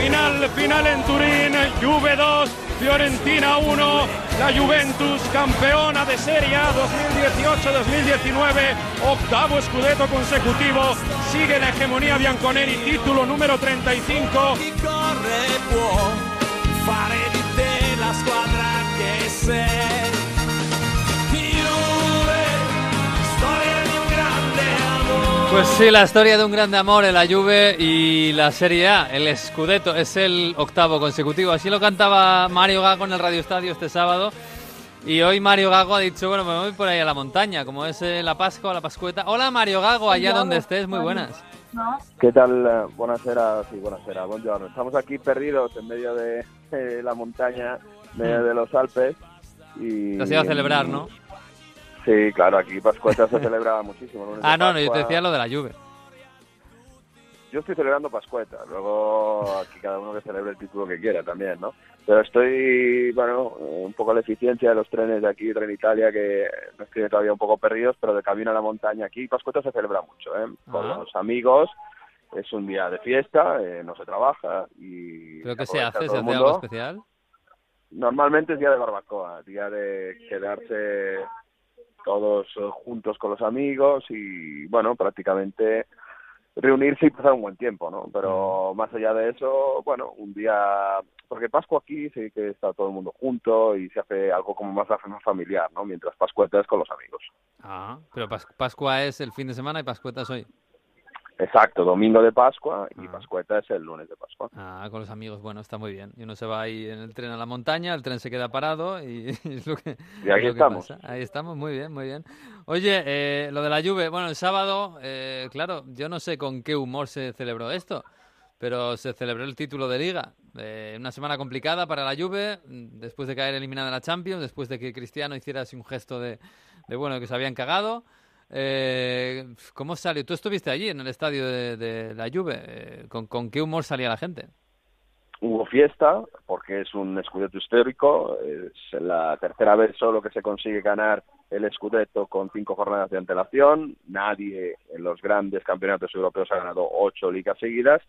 Final, final en Turín, Juve 2, Fiorentina 1, la Juventus campeona de Serie A 2018-2019, octavo scudetto consecutivo, sigue la hegemonía bianconeri, título número 35. Pues sí, la historia de un grande amor en la Juve y la Serie A, el Scudetto, es el octavo consecutivo. Así lo cantaba Mario Gago en el Radio Estadio este sábado. Y hoy Mario Gago ha dicho, bueno, me voy por ahí a la montaña, como es eh, la Pascua, la Pascueta. Hola Mario Gago, allá donde estés, muy buenas. ¿Qué tal? Buonasera, sí, buonasera, buongiorno. Estamos aquí perdidos en medio de eh, la montaña, en medio de los Alpes. Y, Te has ido a celebrar, ¿no? Sí, claro, aquí Pascueta se celebra muchísimo. lunes Ah, no, no, yo te decía lo de la Juve. Yo estoy celebrando Pascueta, luego aquí cada uno que celebre el título que quiera también, ¿no? Pero estoy, bueno, un poco la eficiencia de los trenes de aquí, Tren Italia, que nos tiene todavía un poco perdidos, pero de camino a la montaña aquí, Pascueta se celebra mucho, ¿eh? Con Ah. los amigos, es un día de fiesta, eh, no se trabaja y... ¿Pero qué se hace? ¿Se hace algo especial? Normalmente es día de barbacoa, día de quedarse todos eh, juntos con los amigos y, bueno, prácticamente reunirse y pasar un buen tiempo, ¿no? Pero más allá de eso, bueno, un día... Porque Pascua aquí sí que está todo el mundo junto y se hace algo como más más familiar, ¿no? Mientras Pascueta es con los amigos. Ah, pero Pas- Pascua es el fin de semana y Pascueta es hoy. Exacto, domingo de Pascua y Ah. Pascueta es el lunes de Pascua. Ah, con los amigos, bueno, está muy bien. Y uno se va ahí en el tren a la montaña, el tren se queda parado y es lo que, Y aquí es lo que estamos. pasa. Ahí estamos, muy bien, muy bien. Oye, eh, lo de la Juve, bueno, el sábado, eh, claro, yo no sé con qué humor se celebró esto, pero se celebró el título de Liga. Eh, una semana complicada para la Juve, mm, después de caer eliminada la Champions, después de que Cristiano hiciera así un gesto de, de bueno, que se habían cagado. Eh, ¿Cómo salió? Tú estuviste allí en el estadio de, la Juve. eh, ¿con, ¿Con qué humor salía la gente? Hubo fiesta, porque es un Scudetto histórico, es la tercera vez solo que se consigue ganar el Scudetto con cinco jornadas de antelación, nadie en los grandes campeonatos europeos ha ganado ocho ligas seguidas,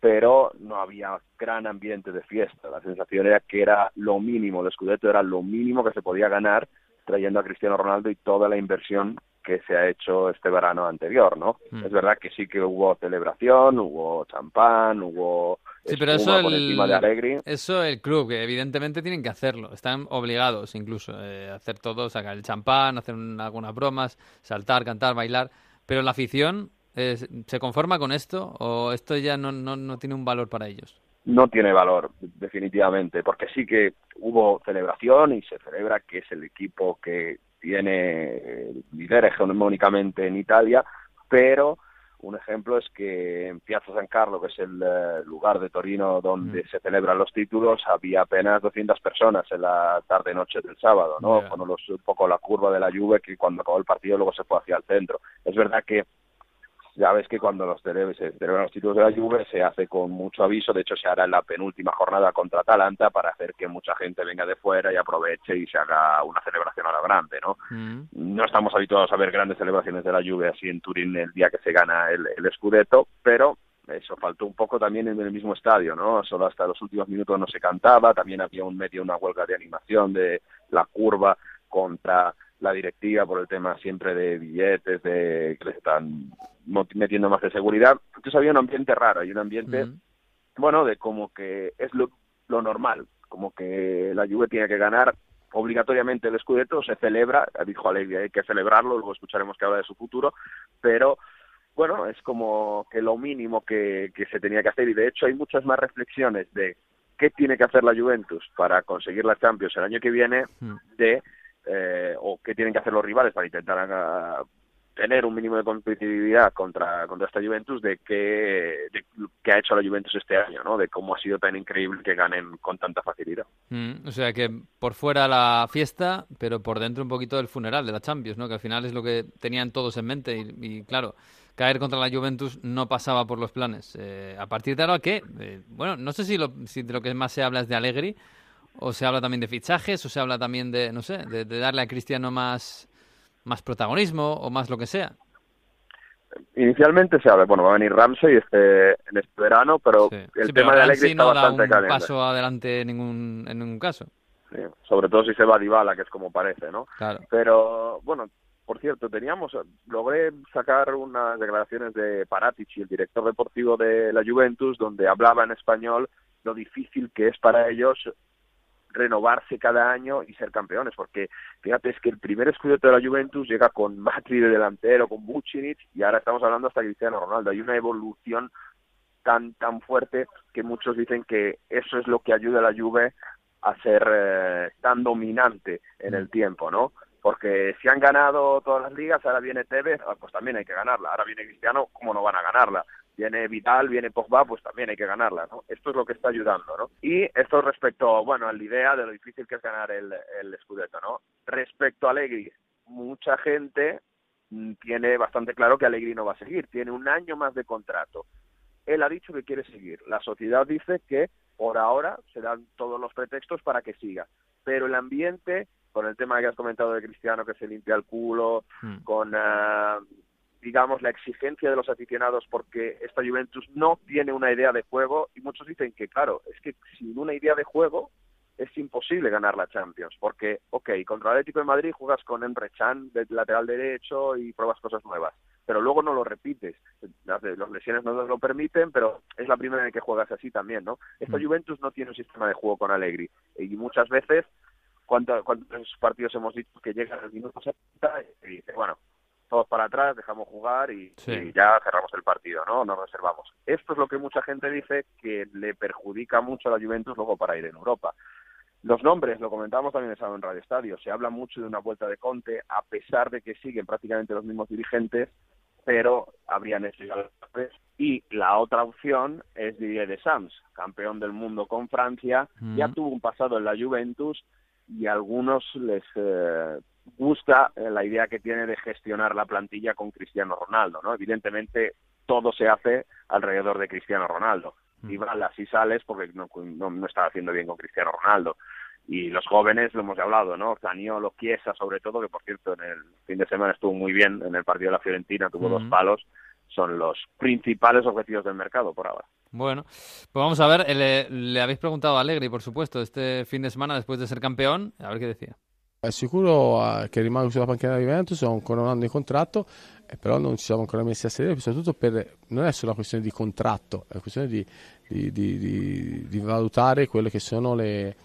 pero no había gran ambiente de fiesta, la sensación era que era lo mínimo, el Scudetto era lo mínimo que se podía ganar trayendo a Cristiano Ronaldo y toda la inversión que se ha hecho este verano anterior, ¿no? Mm. Es verdad que sí que hubo celebración, hubo champán, hubo Sí, pero espuma eso por el, encima de Allegri. eso el club, que evidentemente tienen que hacerlo, están obligados incluso eh, a hacer todo, sacar el champán, hacer un- algunas bromas, saltar, cantar, bailar, pero la afición eh, se conforma con esto o esto ya no, no, no tiene un valor para ellos. no tiene valor, definitivamente, porque sí que hubo celebración y se celebra que es el equipo que tiene eh, lidera hegemónicamente en Italia, pero un ejemplo es que en Piazza San Carlo, que es el eh, lugar de Torino donde Mm. se celebran los títulos, había apenas 200 personas en la tarde-noche del sábado, ¿no? Ya. Con los, un poco la curva de la Juve que cuando acabó el partido luego se fue hacia el centro. Es verdad que ya ves que cuando los cele- se celebran los títulos de la Juve se hace con mucho aviso, de hecho se hará en la penúltima jornada contra Atalanta para hacer que mucha gente venga de fuera y aproveche y se haga una celebración a la grande, ¿no? Mm. No estamos habituados a ver grandes celebraciones de la Juve así en Turín el día que se gana el, el Scudetto, pero eso faltó un poco también en el mismo estadio, ¿no? Solo hasta los últimos minutos no se cantaba, también había un medio una huelga de animación de la curva contra la directiva por el tema siempre de billetes, de que les están metiendo más de seguridad. Entonces había un ambiente raro, hay un ambiente bueno, de como que es lo, lo normal, como que la Juve tiene que ganar obligatoriamente el Scudetto, se celebra, dijo Allegri, hay que celebrarlo, luego escucharemos que habla de su futuro, pero bueno, es como que lo mínimo que, que se tenía que hacer y de hecho hay muchas más reflexiones de qué tiene que hacer la Juventus para conseguir la Champions el año que viene de eh, o qué tienen que hacer los rivales para intentar ah, tener un mínimo de competitividad contra, contra esta Juventus de qué, qué ha hecho la Juventus este año, ¿no? De cómo ha sido tan increíble que ganen con tanta facilidad. Mm, O sea que por fuera la fiesta, pero por dentro un poquito el funeral de la Champions, ¿no? Que al final es lo que tenían todos en mente y, y, claro, caer contra la Juventus no pasaba por los planes. Eh, a partir de ahora, ¿qué? Eh, bueno, no sé si, lo, si de lo que más se habla es de Allegri o se habla también de fichajes o se habla también de, no sé, de, de darle a Cristiano más, más protagonismo o más lo que sea. inicialmente se habla, bueno, va a venir Ramsey este, en este verano, pero el tema de Allegri está no bastante da un paso adelante en ningún, en ningún caso. sobre todo si se va a Dybala, que es como parece, ¿no? Claro. Pero, bueno, por cierto, teníamos, logré sacar unas declaraciones de Paratici, el director deportivo de la Juventus, donde hablaba en español lo difícil que es para ellos renovarse cada año y ser campeones, porque fíjate, es que el primer escudo de la Juventus llega con Matri de delantero, con Bucinic, y ahora estamos hablando hasta Cristiano Ronaldo. Hay una evolución tan tan fuerte que muchos dicen que eso es lo que ayuda a la Juve a ser eh, tan dominante en el tiempo, ¿no? Porque si han ganado todas las ligas, ahora viene Tevez, ah, pues también hay que ganarla. Ahora viene Cristiano, ¿cómo no van a ganarla? Viene Vital, viene Pogba, pues también hay que ganarla, ¿no? Esto es lo que está ayudando, ¿no? Y esto respecto, bueno, a la idea de lo difícil que es ganar el, el Scudetto, ¿no? Respecto a Allegri, mucha gente mm, tiene bastante claro que Allegri no va a seguir, tiene un año más de contrato. Él ha dicho que quiere seguir. La sociedad dice que por ahora se dan todos los pretextos para que siga. Pero el ambiente, con el tema que has comentado de Cristiano que se limpia el culo, hmm. con uh, digamos, la exigencia de los aficionados porque esta Juventus no tiene una idea de juego y muchos dicen que, claro, es que sin una idea de juego es imposible ganar la Champions porque, ok, contra el Atlético de Madrid juegas con Emre Can de lateral derecho y pruebas cosas nuevas, pero luego no lo repites. Las, las lesiones no nos lo permiten, pero es la primera vez que juegas así también, ¿no? Esta mm. Juventus no tiene un sistema de juego con Allegri y muchas veces cuántos partidos hemos dicho que llegan al minuto 70 y dice, bueno, todos para atrás, dejamos jugar y, ya cerramos el partido, ¿no? Nos reservamos. Esto es lo que mucha gente dice que le perjudica mucho a la Juventus luego para ir en Europa. Los nombres, lo comentábamos también en Radio Estadio, se habla mucho de una vuelta de Conte, a pesar de que siguen prácticamente los mismos dirigentes, pero habrían hecho y la otra opción es Didier Deschamps, campeón del mundo con Francia, ya tuvo un pasado en la Juventus y a algunos les eh, gusta eh, la idea que tiene de gestionar la plantilla con Cristiano Ronaldo, ¿no? Evidentemente todo se hace alrededor de Cristiano Ronaldo. Mm. Y vale, así sales porque no, no, está haciendo bien con Cristiano Ronaldo. Y los jóvenes, lo hemos hablado, ¿no? Zaniolo, Chiesa, sobre todo, que por cierto en el fin de semana estuvo muy bien en el partido de la Fiorentina, tuvo dos mm. palos, son los principales objetivos del mercado por ahora. Bueno, pues vamos a ver, eh, le, le habéis preguntado a Allegri, por supuesto, este fin de semana después de ser campeón, a ver qué decía. È sicuro eh, che rimane sulla panchina della Juventus, ho ancora un anno di contratto, però non ci siamo ancora messi a sedere, soprattutto per, non è solo una questione di contratto, è una questione di, di, di, di valutare quelli che sono le,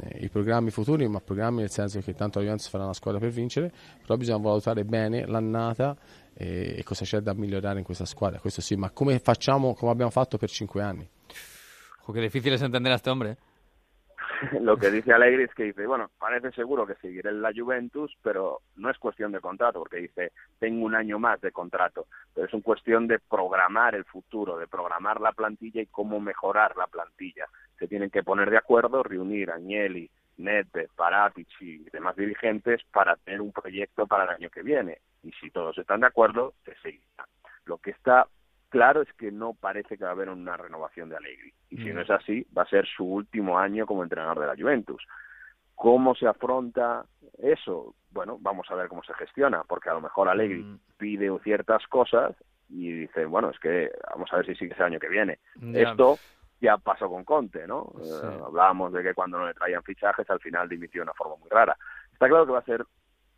eh, i programmi futuri, ma programmi nel senso che tanto la Juventus farà una squadra per vincere, però bisogna valutare bene l'annata e, e cosa c'è da migliorare in questa squadra, questo sì, ma come facciamo, come abbiamo fatto per cinque anni. Che difficile entender a este hombre. lo que dice Alegri es que dice, bueno, parece seguro que seguiré en la Juventus, pero no es cuestión de contrato, porque dice, tengo un año más de contrato, pero es una cuestión de programar el futuro, de programar la plantilla y cómo mejorar la plantilla. Se tienen que poner de acuerdo, reunir a Agnelli, Nete, Paratici y demás dirigentes para tener un proyecto para el año que viene. Y si todos están de acuerdo, se seguirá. Lo que está claro es que no parece que va a haber una renovación de Allegri. Y si no es así, va a ser su último año como entrenador de la Juventus. ¿Cómo se afronta eso? Bueno, vamos a ver cómo se gestiona, porque a lo mejor Allegri mm. pide ciertas cosas y dice, bueno, es que vamos a ver si sigue ese año que viene. Esto ya pasó con Conte, ¿no? Eh, hablábamos de que cuando no le traían fichajes al final dimitió de una forma muy rara. Está claro que va a ser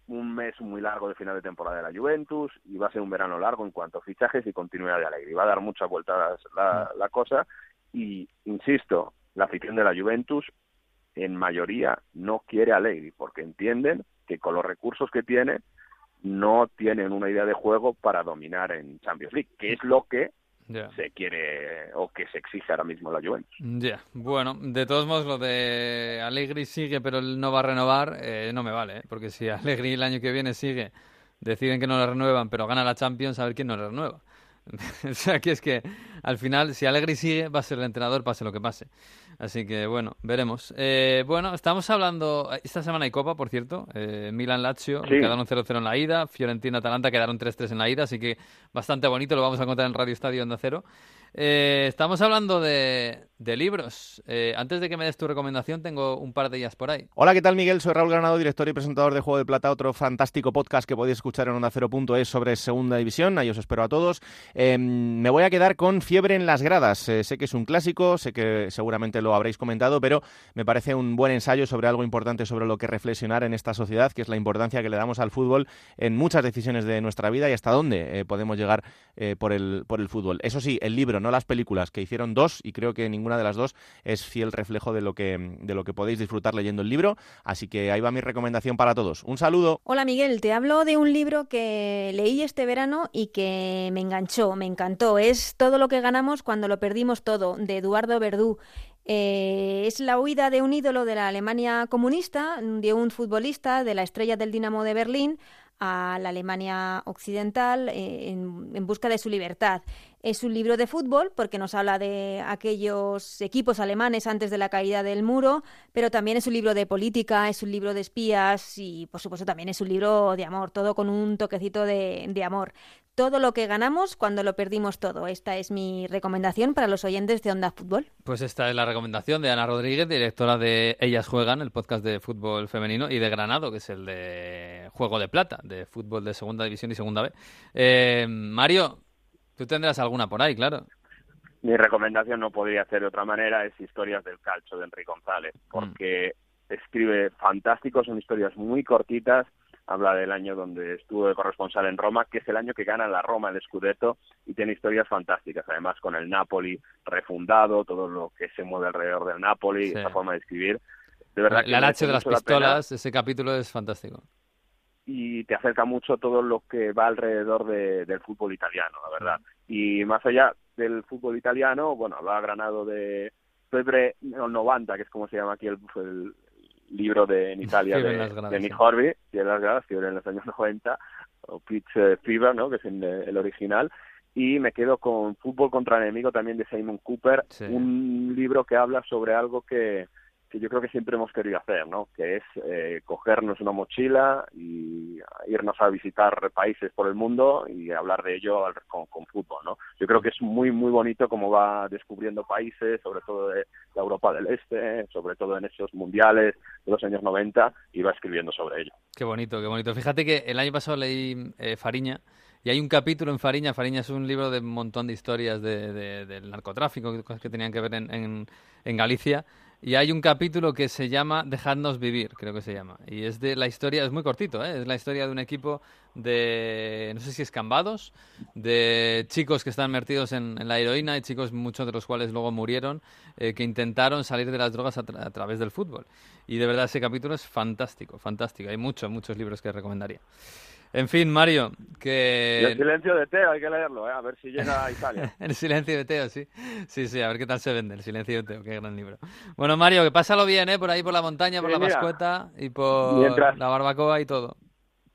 un mes muy largo de final de temporada de la Juventus y va a ser un verano largo en cuanto a fichajes y continuidad de Alegre. Va a dar muchas vueltas la, la cosa y, insisto, la afición de la Juventus en mayoría no quiere a Alegri porque entienden que con los recursos que tiene no tienen una idea de juego para dominar en Champions League, que es lo que se quiere o que se exige ahora mismo la Juventus. Ya, bueno, de todos modos lo de Allegri sigue pero él no va a renovar, eh, no me vale, ¿eh? porque si Allegri el año que viene sigue, deciden que no le renuevan pero gana la Champions, a ver quién no le renueva. o sea, que es que al final, si Allegri sigue, va a ser el entrenador, pase lo que pase. Así que bueno, veremos. Eh, bueno, estamos hablando. Esta semana hay Copa, por cierto. Eh, Milan-Lazio quedaron 0-0 en la ida. Fiorentina-Atalanta quedaron 3-3 en la ida. Así que bastante bonito. Lo vamos a encontrar en Radio Estadio Onda Cero. Eh, estamos hablando de, libros. Eh, antes de que me des tu recomendación, tengo un par de ellas por ahí. Hola, ¿qué tal, Miguel? Soy Raúl Granado, director y presentador de Juego de Plata, otro fantástico podcast que podéis escuchar en Onda Cero.es sobre Segunda División. Ahí os espero a todos. Em, me voy a quedar con Fiebre en las gradas. Eh, sé que es un clásico, sé que seguramente lo habréis comentado, pero me parece un buen ensayo sobre algo importante sobre lo que reflexionar en esta sociedad, que es la importancia que le damos al fútbol en muchas decisiones de nuestra vida y hasta dónde podemos llegar por, el, por el fútbol. Eso sí, el libro, no las películas, que hicieron dos y creo que ninguna de las dos es fiel reflejo de lo que, de lo que podéis disfrutar leyendo el libro. Así que ahí va mi recomendación para todos. Un saludo. Hola Miguel, te hablo de un libro que leí este verano y que me enganchó, me encantó. Es Todo lo que ganamos cuando lo perdimos todo, de Eduardo Verdú. Eh, es la huida de un ídolo de la Alemania comunista, de un futbolista de la estrella del Dinamo de Berlín, a la Alemania occidental eh, en, busca de su libertad. Es un libro de fútbol porque nos habla de aquellos equipos alemanes antes de la caída del muro, pero también es un libro de política, es un libro de espías y por supuesto también es un libro de amor, todo con un toquecito de, de amor todo lo que ganamos cuando lo perdimos todo. Esta es mi recomendación para los oyentes de Onda Fútbol. Pues esta es la recomendación de Ana Rodríguez, directora de Ellas Juegan, el podcast de fútbol femenino, y de Granado, que es el de Juego de Plata, de fútbol de Segunda División y Segunda B. Eh, Mario, tú tendrás alguna por ahí, claro. Mi recomendación no podría ser de otra manera, es Historias del Calcio de Enrique González, mm. porque escribe fantástico, son historias muy cortitas, habla del año donde estuvo de corresponsal en Roma, que es el año que gana la Roma el Scudetto y tiene historias fantásticas, además con el Napoli refundado, todo lo que se mueve alrededor del Napoli, esa forma de escribir. De verdad la, de las pistolas, ese capítulo es fantástico. Y te acerca mucho todo lo que va alrededor del fútbol italiano, la verdad. Y más allá del fútbol italiano, bueno, hablaba Granado de Febre 90, que es como se llama aquí el, el, libro de en Italia de, de Nick Horby, las gradas, en los años 90, o Pitch eh, Fever, ¿no? que es el, original, y me quedo con Fútbol contra enemigo también de Simon Cooper, un libro que habla sobre algo que, que yo creo que siempre hemos querido hacer, ¿no? Que es eh, cogernos una mochila y irnos a visitar países por el mundo y hablar de ello con, fútbol, ¿no? Yo creo que es muy muy bonito cómo va descubriendo países, sobre todo de la Europa del Este, sobre todo en esos mundiales de los años 90 y va escribiendo sobre ello. Qué bonito, qué bonito. Fíjate que el año pasado leí eh, Fariña y hay un capítulo en Fariña. Fariña es un libro de un montón de historias de, del narcotráfico, cosas que tenían que ver en, en, en Galicia y hay un capítulo que se llama Dejadnos vivir, creo que se llama. Y es de la historia, es muy cortito, ¿eh? es la historia de un equipo de, no sé si escambados, de chicos que están metidos en, la heroína y chicos, muchos de los cuales luego murieron, eh, que intentaron salir de las drogas a, a, través del fútbol. Y de verdad ese capítulo es fantástico, fantástico. Hay muchos, muchos libros que recomendaría. En fin, Mario, que... el silencio de Teo, hay que leerlo, ¿eh? a ver si llega a Italia. el silencio de Teo, sí. Sí, sí, a ver qué tal se vende, el silencio de Teo, qué gran libro. Bueno, Mario, que pásalo bien, ¿eh? Por ahí, por la montaña, por la mascota y por la barbacoa y todo.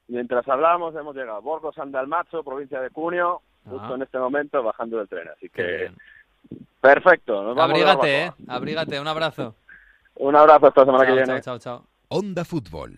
Mientras hablamos, hemos llegado a Borgo San Dalmazzo, provincia de Cuneo, justo en este momento bajando del tren, así que... Perfecto, nos vamos Abrígate, ¿eh? Abrígate, un abrazo. un abrazo hasta la semana que viene. Chao, chao, chao. Onda Fútbol.